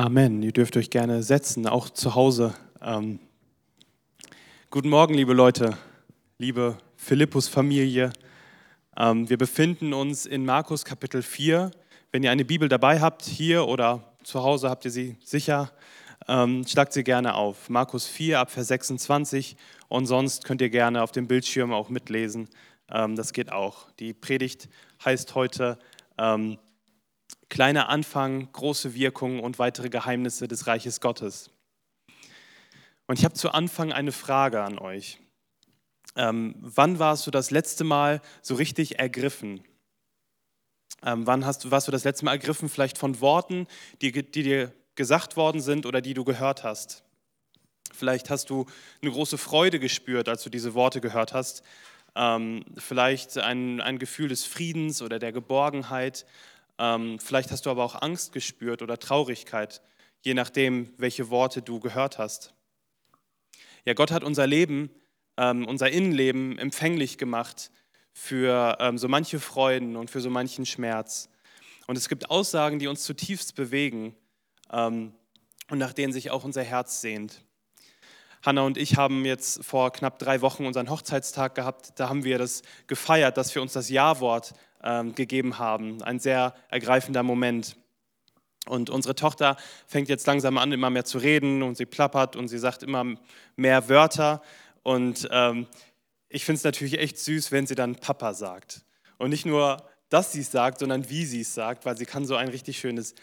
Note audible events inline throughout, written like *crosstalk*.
Amen. Ihr dürft euch gerne setzen, auch zu Hause. Ähm, guten Morgen, liebe Leute, liebe Philippus-Familie. Ähm, wir befinden uns in Markus Kapitel 4. Wenn ihr eine Bibel dabei habt, hier oder zu Hause habt ihr sie sicher, ähm, schlagt sie gerne auf. Markus 4 ab Vers 26 und sonst könnt ihr gerne auf dem Bildschirm auch mitlesen. Ähm, das geht auch. Die Predigt heißt heute ähm, kleiner Anfang, große Wirkung und weitere Geheimnisse des Reiches Gottes. Und ich habe zu Anfang eine Frage an euch. Ähm, wann warst du das letzte Mal so richtig ergriffen? Ähm, wann hast warst du das letzte Mal ergriffen, vielleicht von Worten, die, die dir gesagt worden sind oder die du gehört hast? Vielleicht hast du eine große Freude gespürt, als du diese Worte gehört hast. Ähm, vielleicht ein, ein Gefühl des Friedens oder der Geborgenheit. Ähm, vielleicht hast du aber auch Angst gespürt oder Traurigkeit, je nachdem, welche Worte du gehört hast. Ja, Gott hat unser Leben, ähm, unser Innenleben empfänglich gemacht für ähm, so manche Freuden und für so manchen Schmerz. Und es gibt Aussagen, die uns zutiefst bewegen und nach denen sich auch unser Herz sehnt. Hanna und ich haben jetzt vor knapp drei Wochen unseren Hochzeitstag gehabt. Da haben wir das gefeiert, dass wir uns das Ja-Wort ähm, gegeben haben. Ein sehr ergreifender Moment. Und unsere Tochter fängt jetzt langsam an, immer mehr zu reden und sie plappert und sie sagt immer mehr Wörter. Und ähm, ich finde es natürlich echt süß, wenn sie dann Papa sagt. Und nicht nur, dass sie es sagt, sondern wie sie es sagt, weil sie kann so ein richtig schönes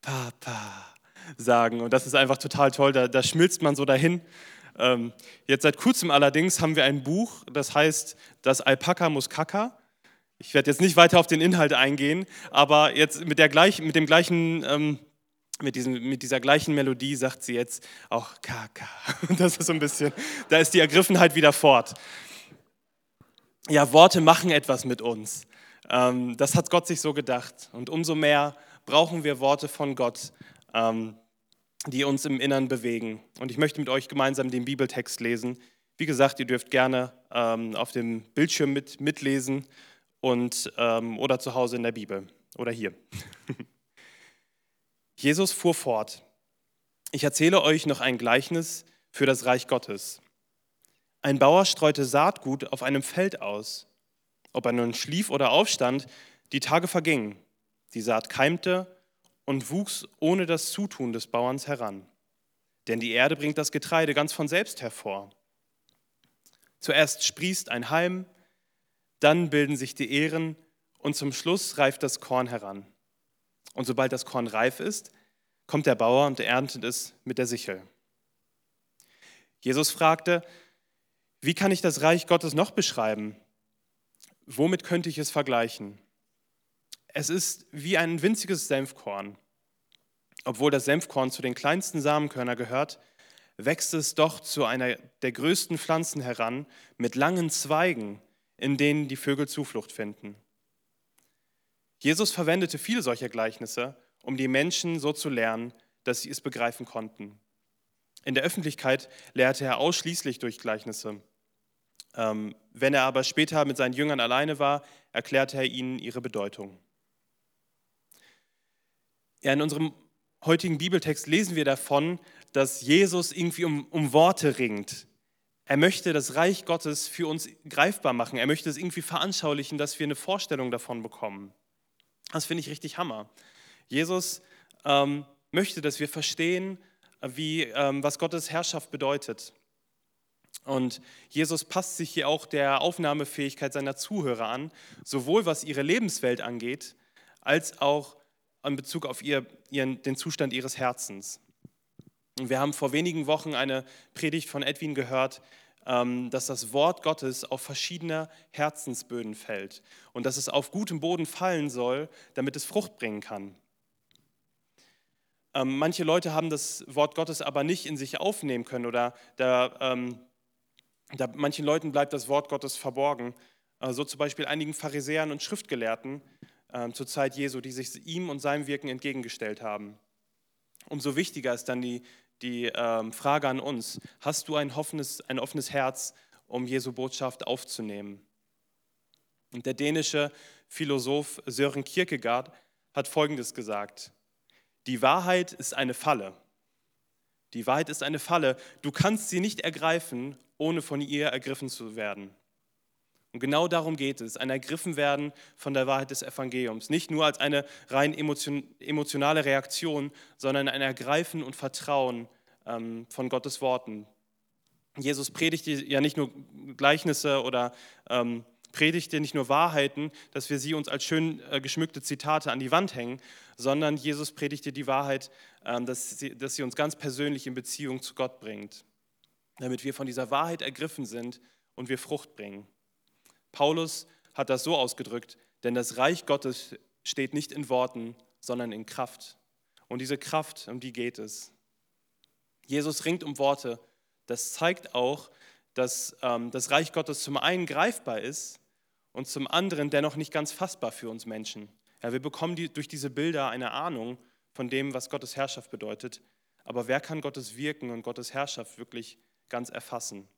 Papa sagen. Und das ist einfach total toll. Da, da schmilzt man so dahin. Ähm, jetzt seit kurzem allerdings haben wir ein Buch, das heißt Das Alpaka muss Kaka. Ich werde jetzt nicht weiter auf den Inhalt eingehen, aber jetzt mit, der gleich, mit dem gleichen, ähm, mit, diesen, mit dieser gleichen Melodie sagt sie jetzt auch Kaka. *laughs* Das ist so ein bisschen, da ist die Ergriffenheit wieder fort. Ja, Worte machen etwas mit uns. Ähm, das hat Gott sich so gedacht. Und umso mehr brauchen wir Worte von Gott, ähm, die uns im Innern bewegen. Und ich möchte mit euch gemeinsam den Bibeltext lesen. Wie gesagt, ihr dürft gerne ähm, auf dem Bildschirm mit, mitlesen und, ähm, oder zu Hause in der Bibel oder hier. *laughs* Jesus fuhr fort. Ich erzähle euch noch ein Gleichnis für das Reich Gottes. Ein Bauer streute Saatgut auf einem Feld aus. Ob er nun schlief oder aufstand, die Tage vergingen. Die Saat keimte und wuchs ohne das Zutun des Bauerns heran. Denn die Erde bringt das Getreide ganz von selbst hervor. Zuerst sprießt ein Halm, dann bilden sich die Ähren und zum Schluss reift das Korn heran. Und sobald das Korn reif ist, kommt der Bauer und erntet es mit der Sichel. Jesus fragte, wie kann ich das Reich Gottes noch beschreiben? Womit könnte ich es vergleichen? Es ist wie ein winziges Senfkorn. Obwohl das Senfkorn zu den kleinsten Samenkörner gehört, wächst es doch zu einer der größten Pflanzen heran mit langen Zweigen, in denen die Vögel Zuflucht finden. Jesus verwendete viele solcher Gleichnisse, um die Menschen so zu lernen, dass sie es begreifen konnten. In der Öffentlichkeit lehrte er ausschließlich durch Gleichnisse. Ähm, wenn er aber später mit seinen Jüngern alleine war, erklärte er ihnen ihre Bedeutung. Ja, in unserem heutigen Bibeltext lesen wir davon, dass Jesus irgendwie um, um Worte ringt. Er möchte das Reich Gottes für uns greifbar machen. Er möchte es irgendwie veranschaulichen, dass wir eine Vorstellung davon bekommen. Das finde ich richtig Hammer. Jesus ähm, möchte, dass wir verstehen, wie, ähm, was Gottes Herrschaft bedeutet. Und Jesus passt sich hier auch der Aufnahmefähigkeit seiner Zuhörer an, sowohl was ihre Lebenswelt angeht, als auch in Bezug auf ihr, ihren, den Zustand ihres Herzens. Wir haben vor wenigen Wochen eine Predigt von Edwin gehört, ähm, dass das Wort Gottes auf verschiedene Herzensböden fällt und dass es auf gutem Boden fallen soll, damit es Frucht bringen kann. Ähm, manche Leute haben das Wort Gottes aber nicht in sich aufnehmen können oder da, ähm, da manchen Leuten bleibt das Wort Gottes verborgen. Äh, so zum Beispiel einigen Pharisäern und Schriftgelehrten zur Zeit Jesu, die sich ihm und seinem Wirken entgegengestellt haben. Umso wichtiger ist dann die die ähm, Frage an uns, hast du ein offenes, ein offenes Herz, um Jesu Botschaft aufzunehmen? Und der dänische Philosoph Sören Kierkegaard hat Folgendes gesagt. die Wahrheit ist eine Falle. Die Wahrheit ist eine Falle. Du kannst sie nicht ergreifen, ohne von ihr ergriffen zu werden. Und genau darum geht es, ein Ergriffenwerden von der Wahrheit des Evangeliums. Nicht nur als eine rein emotionale Reaktion, sondern ein Ergreifen und Vertrauen ähm, von Gottes Worten. Jesus predigte ja nicht nur Gleichnisse oder ähm, predigte nicht nur Wahrheiten, dass wir sie uns als schön äh, geschmückte Zitate an die Wand hängen, sondern Jesus predigte die Wahrheit, ähm, dass, sie, dass sie uns ganz persönlich in Beziehung zu Gott bringt, damit wir von dieser Wahrheit ergriffen sind und wir Frucht bringen. Paulus hat das so ausgedrückt, denn das Reich Gottes steht nicht in Worten, sondern in Kraft. Und diese Kraft, um die geht es. Jesus ringt um Worte. Das zeigt auch, dass ähm, das Reich Gottes zum einen greifbar ist und zum anderen dennoch nicht ganz fassbar für uns Menschen. Ja, wir bekommen die, durch diese Bilder eine Ahnung von dem, was Gottes Herrschaft bedeutet. Aber wer kann Gottes Wirken und Gottes Herrschaft wirklich ganz erfassen?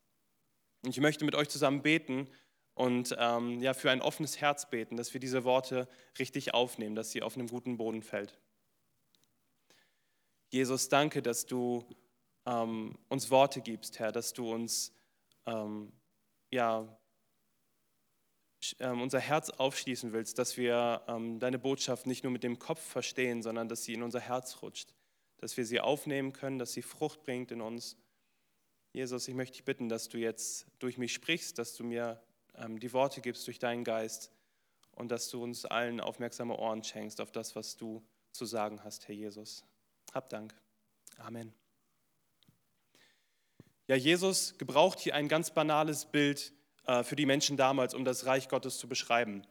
Und ich möchte mit euch zusammen beten und ähm, ja, für ein offenes Herz beten, dass wir diese Worte richtig aufnehmen, dass sie auf einem guten Boden fällt. Jesus, danke, dass du ähm, uns Worte gibst, Herr, dass du uns ähm, ja, ähm, unser Herz aufschließen willst, dass wir ähm, deine Botschaft nicht nur mit dem Kopf verstehen, sondern dass sie in unser Herz rutscht, dass wir sie aufnehmen können, dass sie Frucht bringt in uns. Jesus, ich möchte dich bitten, dass du jetzt durch mich sprichst, dass du mir die Worte gibst durch deinen Geist und dass du uns allen aufmerksame Ohren schenkst auf das, was du zu sagen hast, Herr Jesus. Hab Dank. Amen. Ja, Jesus gebraucht hier ein ganz banales Bild äh, für die Menschen damals, um das Reich Gottes zu beschreiben.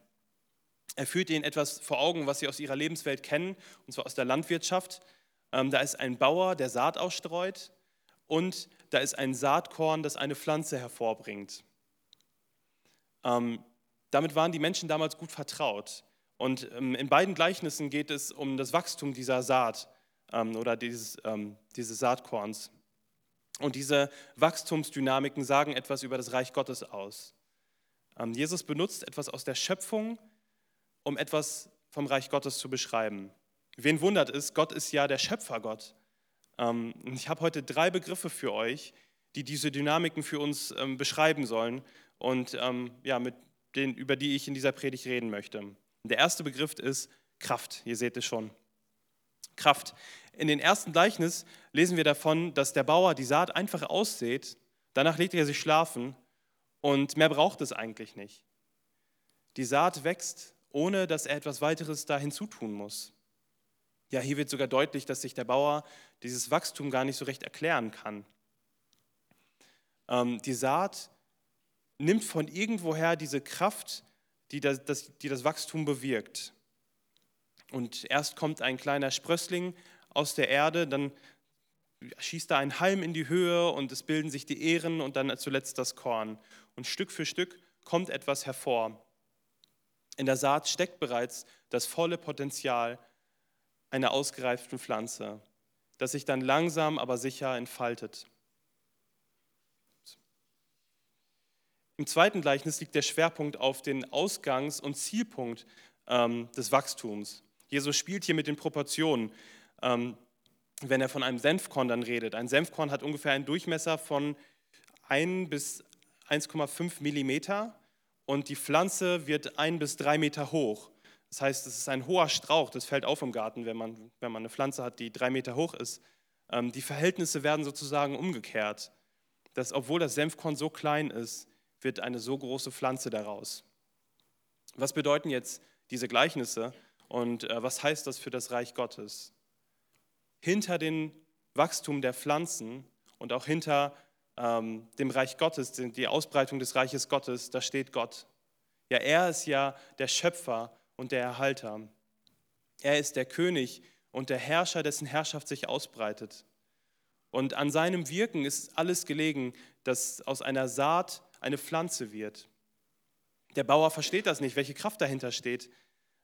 Er führt ihnen etwas vor Augen, was sie aus ihrer Lebenswelt kennen, und zwar aus der Landwirtschaft. Ähm, da ist ein Bauer, der Saat ausstreut, und da ist ein Saatkorn, das eine Pflanze hervorbringt. Ähm, damit waren die Menschen damals gut vertraut. Und ähm, in beiden Gleichnissen geht es um das Wachstum dieser Saat ähm, oder dieses, ähm, dieses Saatkorns. Und diese Wachstumsdynamiken sagen etwas über das Reich Gottes aus. Ähm, Jesus benutzt etwas aus der Schöpfung, um etwas vom Reich Gottes zu beschreiben. Wen wundert es, Gott ist ja der Schöpfergott. Ähm, ich habe heute drei Begriffe für euch, die diese Dynamiken für uns beschreiben sollen und ähm, ja, mit denen, über die ich in dieser Predigt reden möchte. Der erste Begriff ist Kraft. Ihr seht es schon. Kraft. In den ersten Gleichnis lesen wir davon, dass der Bauer die Saat einfach aussät, danach legt er sich schlafen und mehr braucht es eigentlich nicht. Die Saat wächst, ohne dass er etwas weiteres da hinzutun muss. Ja, hier wird sogar deutlich, dass sich der Bauer dieses Wachstum gar nicht so recht erklären kann. Ähm, die Saat nimmt von irgendwoher diese Kraft, die das, das, die das Wachstum bewirkt. Und erst kommt ein kleiner Sprössling aus der Erde, dann schießt da ein Halm in die Höhe und es bilden sich die Ähren und dann zuletzt das Korn. Und Stück für Stück kommt etwas hervor. In der Saat steckt bereits das volle Potenzial einer ausgereiften Pflanze, das sich dann langsam aber sicher entfaltet. Im zweiten Gleichnis liegt der Schwerpunkt auf den Ausgangs- und Zielpunkt ähm, des Wachstums. Jesus spielt hier mit den Proportionen, ähm, wenn er von einem Senfkorn dann redet. Ein Senfkorn hat ungefähr einen Durchmesser von 1 bis 1,5 Millimeter und die Pflanze wird 1 bis 3 Meter hoch. Das heißt, es ist ein hoher Strauch, das fällt auf im Garten, wenn man, wenn man eine Pflanze hat, die drei Meter hoch ist. Ähm, die Verhältnisse werden sozusagen umgekehrt. Dass, obwohl das Senfkorn so klein ist, wird eine so große Pflanze daraus. Was bedeuten jetzt diese Gleichnisse und äh, was heißt das für das Reich Gottes? Hinter dem Wachstum der Pflanzen und auch hinter ähm, dem Reich Gottes, die Ausbreitung des Reiches Gottes, da steht Gott. Ja, er ist ja der Schöpfer und der Erhalter. Er ist der König und der Herrscher, dessen Herrschaft sich ausbreitet. Und an seinem Wirken ist alles gelegen, dass aus einer Saat eine Pflanze wird. Der Bauer versteht das nicht, welche Kraft dahinter steht.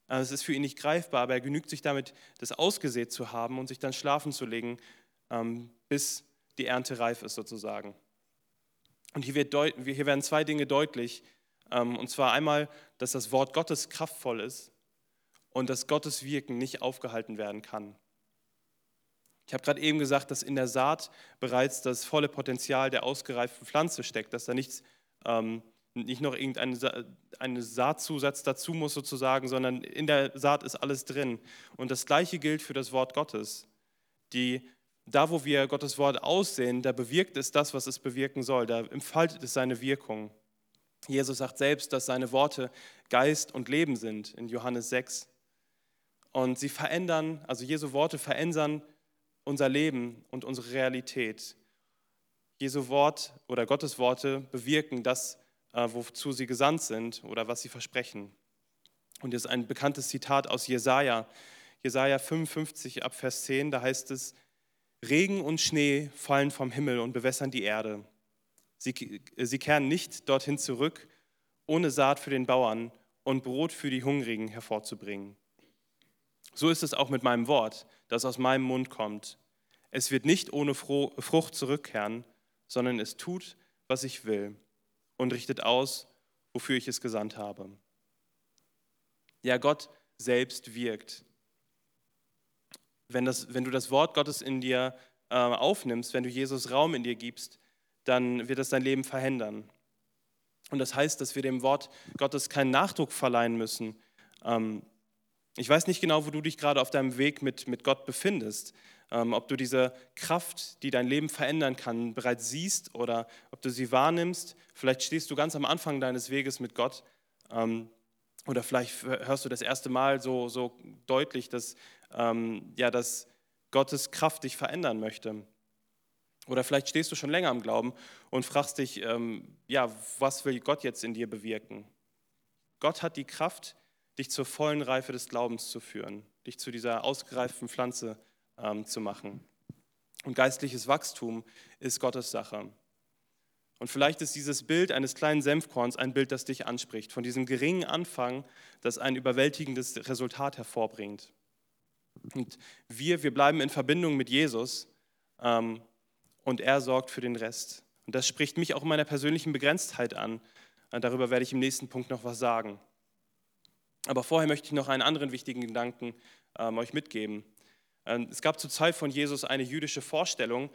Äh, es ist für ihn nicht greifbar, aber er genügt sich damit, das ausgesät zu haben und sich dann schlafen zu legen, ähm, bis die Ernte reif ist sozusagen. Und hier, wird hier werden zwei Dinge deutlich. Ähm, und zwar einmal, dass das Wort Gottes kraftvoll ist und dass Gottes Wirken nicht aufgehalten werden kann. Ich habe gerade eben gesagt, dass in der Saat bereits das volle Potenzial der ausgereiften Pflanze steckt, dass da nichts, ähm, nicht noch irgendein Sa Saatzusatz dazu muss sozusagen, sondern in der Saat ist alles drin. Und das Gleiche gilt für das Wort Gottes. Die, da, wo wir Gottes Wort aussehen, da bewirkt es das, was es bewirken soll. Da entfaltet es seine Wirkung. Jesus sagt selbst, dass seine Worte Geist und Leben sind in Johannes 6. Und sie verändern, also Jesu Worte verändern unser Leben und unsere Realität. Jesu Wort oder Gottes Worte bewirken das, äh, wozu sie gesandt sind oder was sie versprechen. Und ist ein bekanntes Zitat aus Jesaja, Jesaja 55 ab Vers 10, da heißt es: Regen und Schnee fallen vom Himmel und bewässern die Erde. Sie, sie kehren nicht dorthin zurück, ohne Saat für den Bauern und Brot für die Hungrigen hervorzubringen. So ist es auch mit meinem Wort, das aus meinem Mund kommt. Es wird nicht ohne Frucht zurückkehren, sondern es tut, was ich will und richtet aus, wofür ich es gesandt habe. Ja, Gott selbst wirkt. Wenn, das, wenn du das Wort Gottes in dir äh, aufnimmst, wenn du Jesus Raum in dir gibst, dann wird das dein Leben verändern. Und das heißt, dass wir dem Wort Gottes keinen Nachdruck verleihen müssen, ähm, ich weiß nicht genau, wo du dich gerade auf deinem Weg mit, mit Gott befindest. Ähm, ob du diese Kraft, die dein Leben verändern kann, bereits siehst oder ob du sie wahrnimmst. Vielleicht stehst du ganz am Anfang deines Weges mit Gott. Ähm, oder vielleicht hörst du das erste Mal so, so deutlich, dass, ähm, ja, dass Gottes Kraft dich verändern möchte. Oder vielleicht stehst du schon länger im Glauben und fragst dich, ja, was will Gott jetzt in dir bewirken? Gott hat die Kraft, dich zur vollen Reife des Glaubens zu führen, dich zu dieser ausgereiften Pflanze ähm, zu machen. Und geistliches Wachstum ist Gottes Sache. Und vielleicht ist dieses Bild eines kleinen Senfkorns ein Bild, das dich anspricht, von diesem geringen Anfang, das ein überwältigendes Resultat hervorbringt. Und wir, wir bleiben in Verbindung mit Jesus ähm, und er sorgt für den Rest. Und das spricht mich auch in meiner persönlichen Begrenztheit an. Darüber werde ich im nächsten Punkt noch was sagen. Aber vorher möchte ich noch einen anderen wichtigen Gedanken ähm, euch mitgeben. Ähm, es gab zur Zeit von Jesus eine jüdische Vorstellung.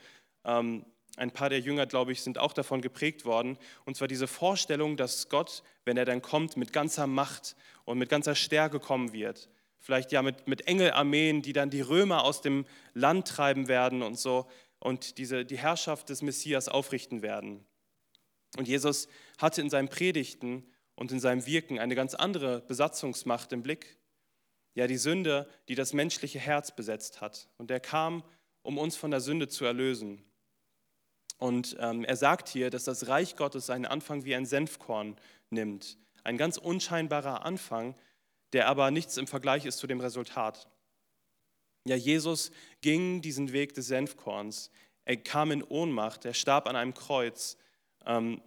Ähm, ein paar der Jünger, glaube ich, sind auch davon geprägt worden. Und zwar diese Vorstellung, dass Gott, wenn er dann kommt, mit ganzer Macht und mit ganzer Stärke kommen wird. Vielleicht ja mit, mit Engelarmeen, die dann die Römer aus dem Land treiben werden und so und diese, die Herrschaft des Messias aufrichten werden. Und Jesus hatte in seinen Predigten und in seinem Wirken eine ganz andere Besatzungsmacht im Blick. Ja, die Sünde, die das menschliche Herz besetzt hat. Und er kam, um uns von der Sünde zu erlösen. Und ähm, er sagt hier, dass das Reich Gottes seinen Anfang wie ein Senfkorn nimmt. Ein ganz unscheinbarer Anfang, der aber nichts im Vergleich ist zu dem Resultat. Ja, Jesus ging diesen Weg des Senfkorns. Er kam in Ohnmacht, er starb an einem Kreuz. Ähm,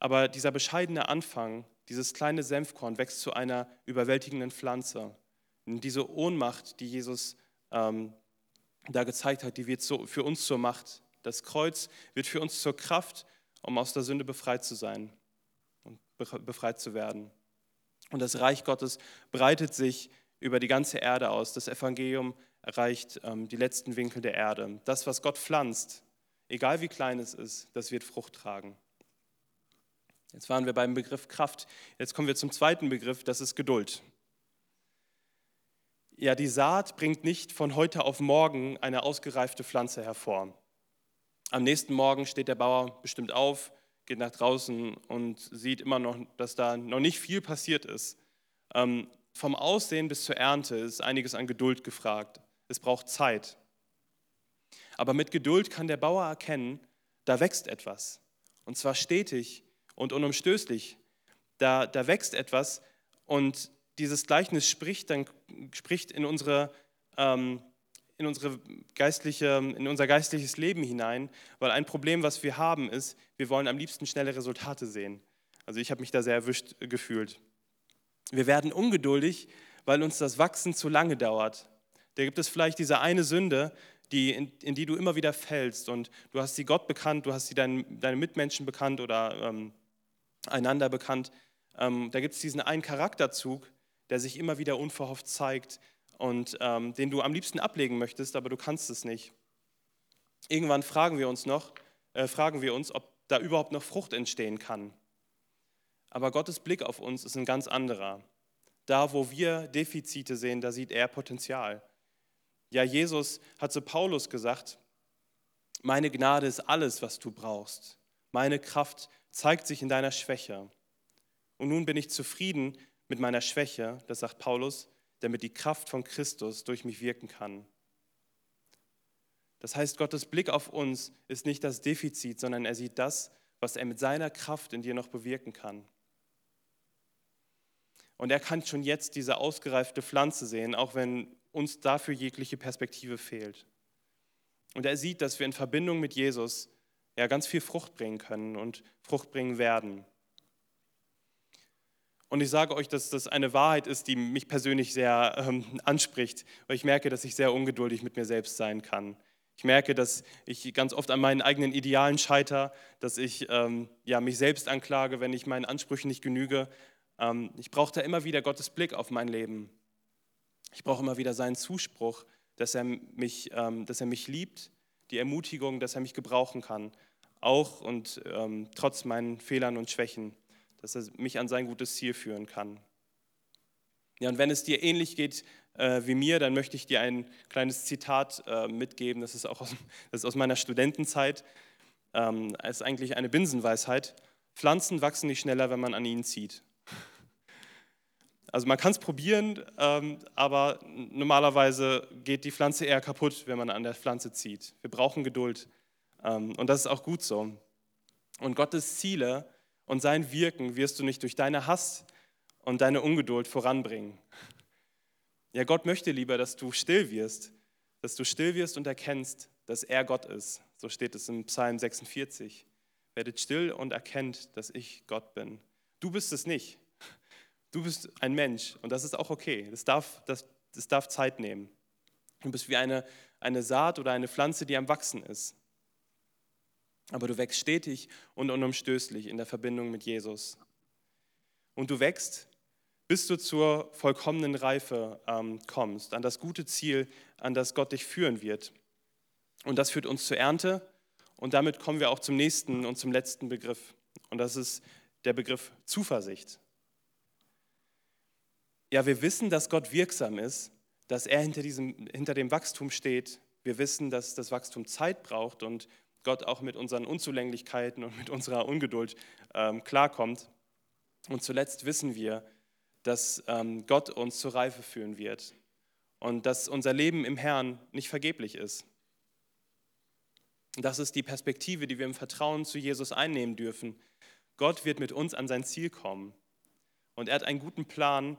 aber dieser bescheidene Anfang, dieses kleine Senfkorn wächst zu einer überwältigenden Pflanze. Und diese Ohnmacht, die Jesus ähm, da gezeigt hat, die wird so für uns zur Macht. Das Kreuz wird für uns zur Kraft, um aus der Sünde befreit zu sein und befreit zu werden. Und das Reich Gottes breitet sich über die ganze Erde aus. Das Evangelium erreicht ähm, die letzten Winkel der Erde. Das, was Gott pflanzt, egal wie klein es ist, das wird Frucht tragen. Jetzt waren wir beim Begriff Kraft. Jetzt kommen wir zum zweiten Begriff, das ist Geduld. Ja, die Saat bringt nicht von heute auf morgen eine ausgereifte Pflanze hervor. Am nächsten Morgen steht der Bauer bestimmt auf, geht nach draußen und sieht immer noch, dass da noch nicht viel passiert ist. Ähm, vom Aussehen bis zur Ernte ist einiges an Geduld gefragt. Es braucht Zeit. Aber mit Geduld kann der Bauer erkennen, da wächst etwas. Und zwar stetig und unumstößlich. Da, da wächst etwas und dieses Gleichnis spricht, dann, spricht in, unsere, ähm, in, unsere geistliche, in unser geistliches Leben hinein, weil ein Problem, was wir haben, ist, wir wollen am liebsten schnelle Resultate sehen. Also ich habe mich da sehr erwischt gefühlt. Wir werden ungeduldig, weil uns das Wachsen zu lange dauert. Da gibt es vielleicht diese eine Sünde, die, in, in, die du immer wieder fällst und du hast sie Gott bekannt, du hast sie deinen, deine Mitmenschen bekannt oder ähm, einander bekannt. Ähm, da gibt es diesen einen Charakterzug, der sich immer wieder unverhofft zeigt und ähm, den du am liebsten ablegen möchtest, aber du kannst es nicht. Irgendwann fragen wir uns noch, äh, fragen wir uns, ob da überhaupt noch Frucht entstehen kann. Aber Gottes Blick auf uns ist ein ganz anderer. Da, wo wir Defizite sehen, da sieht er Potenzial. Ja, Jesus hat zu Paulus gesagt, meine Gnade ist alles, was du brauchst. Meine Kraft zeigt sich in deiner Schwäche. Und nun bin ich zufrieden mit meiner Schwäche, das sagt Paulus, damit die Kraft von Christus durch mich wirken kann. Das heißt, Gottes Blick auf uns ist nicht das Defizit, sondern er sieht das, was er mit seiner Kraft in dir noch bewirken kann. Und er kann schon jetzt diese ausgereifte Pflanze sehen, auch wenn uns dafür jegliche Perspektive fehlt. Und er sieht, dass wir in Verbindung mit Jesus ja ganz viel Frucht bringen können und Frucht bringen werden. Und ich sage euch, dass das eine Wahrheit ist, die mich persönlich sehr ähm, anspricht, weil ich merke, dass ich sehr ungeduldig mit mir selbst sein kann. Ich merke, dass ich ganz oft an meinen eigenen Idealen scheiter, dass ich ähm, ja, mich selbst anklage, wenn ich meinen Ansprüchen nicht genüge. Ähm, ich brauche da immer wieder Gottes Blick auf mein Leben. Ich brauche immer wieder seinen Zuspruch, dass er, mich, ähm, dass er mich liebt, die Ermutigung, dass er mich gebrauchen kann, auch und ähm, trotz meinen Fehlern und Schwächen, dass er mich an sein gutes Ziel führen kann. Ja, und wenn es dir ähnlich geht äh, wie mir, dann möchte ich dir ein kleines Zitat äh, mitgeben. Das ist auch aus, *laughs* das ist aus meiner Studentenzeit. Ähm, ist eigentlich eine Binsenweisheit. Pflanzen wachsen nicht schneller, wenn man an ihnen zieht. Also man kann es probieren, ähm, aber normalerweise geht die Pflanze eher kaputt, wenn man an der Pflanze zieht. Wir brauchen Geduld ähm, und das ist auch gut so. Und Gottes Ziele und sein Wirken wirst du nicht durch deine Hass und deine Ungeduld voranbringen. Ja, Gott möchte lieber, dass du still wirst, dass du still wirst und erkennst, dass er Gott ist. So steht es im Psalm 46. Werdet still und erkennt, dass ich Gott bin. Du bist es nicht. Du bist ein Mensch und das ist auch okay. Das darf, das, das darf Zeit nehmen. Du bist wie eine, eine Saat oder eine Pflanze, die am Wachsen ist. Aber du wächst stetig und unumstößlich in der Verbindung mit Jesus. Und du wächst, bis du zur vollkommenen Reife ähm, kommst, an das gute Ziel, an das Gott dich führen wird. Und das führt uns zur Ernte. Und damit kommen wir auch zum nächsten und zum letzten Begriff. Und das ist der Begriff Zuversicht. Ja, wir wissen, dass Gott wirksam ist, dass er hinter, diesem, hinter dem Wachstum steht. Wir wissen, dass das Wachstum Zeit braucht und Gott auch mit unseren Unzulänglichkeiten und mit unserer Ungeduld ähm, klarkommt. Und zuletzt wissen wir, dass ähm, Gott uns zur Reife führen wird und dass unser Leben im Herrn nicht vergeblich ist. Das ist die Perspektive, die wir im Vertrauen zu Jesus einnehmen dürfen. Gott wird mit uns an sein Ziel kommen. Und er hat einen guten Plan,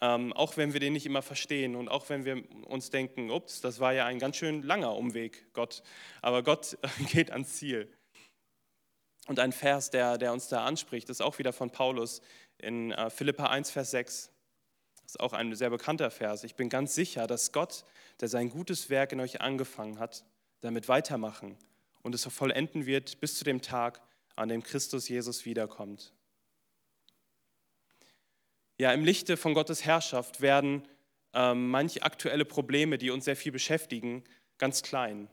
ähm, auch wenn wir den nicht immer verstehen und auch wenn wir uns denken, ups, das war ja ein ganz schön langer Umweg, Gott. Aber Gott *laughs* geht ans Ziel. Und ein Vers, der, der uns da anspricht, ist auch wieder von Paulus in äh, Philippa 1, Vers 6. Das ist auch ein sehr bekannter Vers. Ich bin ganz sicher, dass Gott, der sein gutes Werk in euch angefangen hat, damit weitermachen und es vollenden wird bis zu dem Tag, an dem Christus Jesus wiederkommt. Ja, im Lichte von Gottes Herrschaft werden ähm, manche aktuelle Probleme, die uns sehr viel beschäftigen, ganz klein.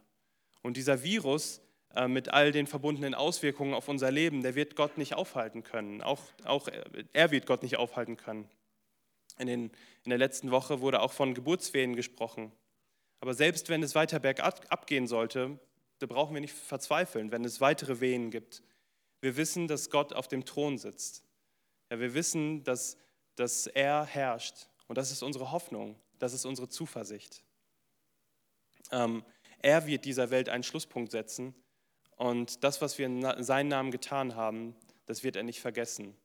Und dieser Virus äh, mit all den verbundenen Auswirkungen auf unser Leben, der wird Gott nicht aufhalten können. Auch, auch er wird Gott nicht aufhalten können. In, den, in der letzten Woche wurde auch von Geburtswehen gesprochen. Aber selbst wenn es weiter bergab gehen sollte, da brauchen wir nicht verzweifeln, wenn es weitere Wehen gibt. Wir wissen, dass Gott auf dem Thron sitzt. Ja, wir wissen, dass, dass er herrscht. Und das ist unsere Hoffnung, das ist unsere Zuversicht. Ähm, er wird dieser Welt einen Schlusspunkt setzen und das, was wir in seinem Namen getan haben, das wird er nicht vergessen.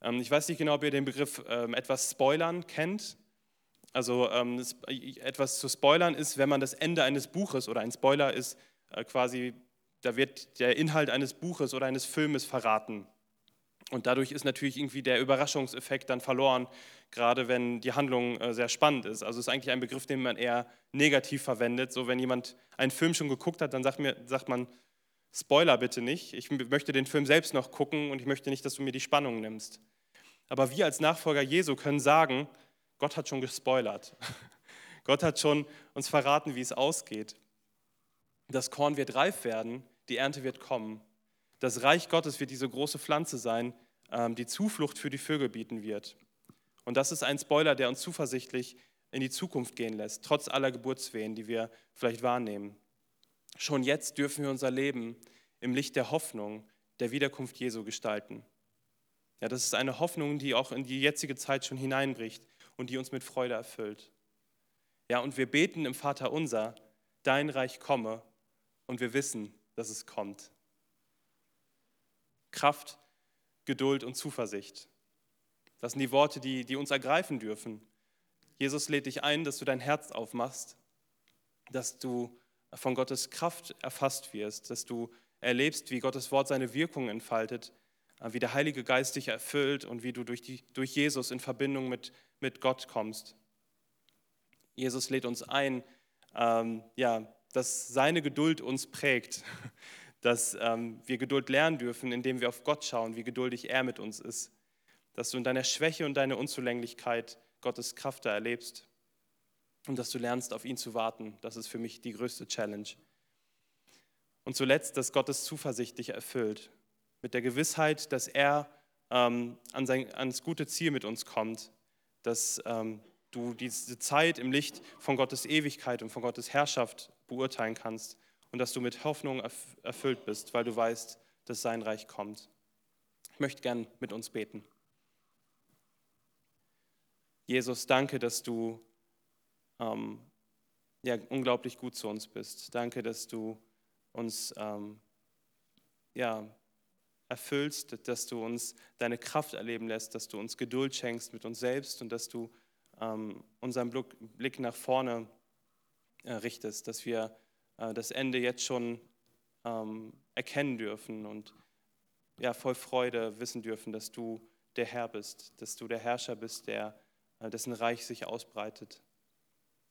Ähm, ich weiß nicht genau, ob ihr den Begriff ähm, etwas spoilern kennt. Also ähm, etwas zu spoilern ist, wenn man das Ende eines Buches oder ein Spoiler ist äh, quasi, da wird der Inhalt eines Buches oder eines Filmes verraten. Und dadurch ist natürlich irgendwie der Überraschungseffekt dann verloren, gerade wenn die Handlung äh, sehr spannend ist. Also es ist eigentlich ein Begriff, den man eher negativ verwendet. So wenn jemand einen Film schon geguckt hat, dann sagt, mir, sagt man, Spoiler bitte nicht. Ich möchte den Film selbst noch gucken und ich möchte nicht, dass du mir die Spannung nimmst. Aber wir als Nachfolger Jesu können sagen, Gott hat schon gespoilert. *laughs* Gott hat schon uns verraten, wie es ausgeht. Das Korn wird reif werden, die Ernte wird kommen. Das Reich Gottes wird diese große Pflanze sein, ähm, die Zuflucht für die Vögel bieten wird. Und das ist ein Spoiler, der uns zuversichtlich in die Zukunft gehen lässt, trotz aller Geburtswehen, die wir vielleicht wahrnehmen. Schon jetzt dürfen wir unser Leben im Licht der Hoffnung der Wiederkunft Jesu gestalten. Ja, das ist eine Hoffnung, die auch in die jetzige Zeit schon hineinbricht und die uns mit Freude erfüllt. Ja, und wir beten im Vater unser, dein Reich komme, und wir wissen, dass es kommt. Kraft, Geduld und Zuversicht. Das sind die Worte, die, die uns ergreifen dürfen. Jesus lädt dich ein, dass du dein Herz aufmachst, dass du von Gottes Kraft erfasst wirst, dass du erlebst, wie Gottes Wort seine Wirkung entfaltet, wie der Heilige Geist dich erfüllt und wie du durch, die, durch Jesus in Verbindung mit, mit Gott kommst. Jesus lädt uns ein, ähm, ja, dass seine Geduld uns prägt, *laughs* dass ähm, wir Geduld lernen dürfen, indem wir auf Gott schauen, wie geduldig er mit uns ist, dass du in deiner Schwäche und deiner Unzulänglichkeit Gottes Kraft da erlebst. Und dass du lernst, auf ihn zu warten. Das ist für mich die größte Challenge. Und zuletzt, dass Gottes Zuversicht dich erfüllt, mit der Gewissheit, dass er ähm, an sein, ans gute Ziel mit uns kommt, dass ähm, du diese Zeit im Licht von Gottes Ewigkeit und von Gottes Herrschaft beurteilen kannst und dass du mit Hoffnung erfüllt bist, weil du weißt, dass sein Reich kommt. Ich möchte gern mit uns beten. Jesus, danke, dass du ähm, ja, unglaublich gut zu uns bist. Danke, dass du uns ähm, ja, erfüllst, dass du uns deine Kraft erleben lässt, dass du uns Geduld schenkst mit uns selbst und dass du ähm, unseren Blick nach vorne äh, richtest, dass wir äh, das Ende jetzt schon ähm, erkennen dürfen und ja, voll Freude wissen dürfen, dass du der Herr bist, dass du der Herrscher bist, der, äh, dessen Reich sich ausbreitet.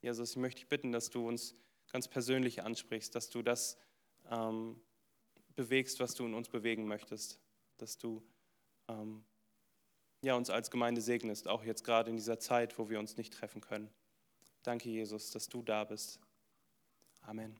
Jesus, ich möchte dich bitten, dass du uns ganz persönlich ansprichst, dass du das ähm, bewegst, was du in uns bewegen möchtest, dass du ähm, ja, uns als Gemeinde segnest, auch jetzt gerade in dieser Zeit, wo wir uns nicht treffen können. Danke, Jesus, dass du da bist. Amen.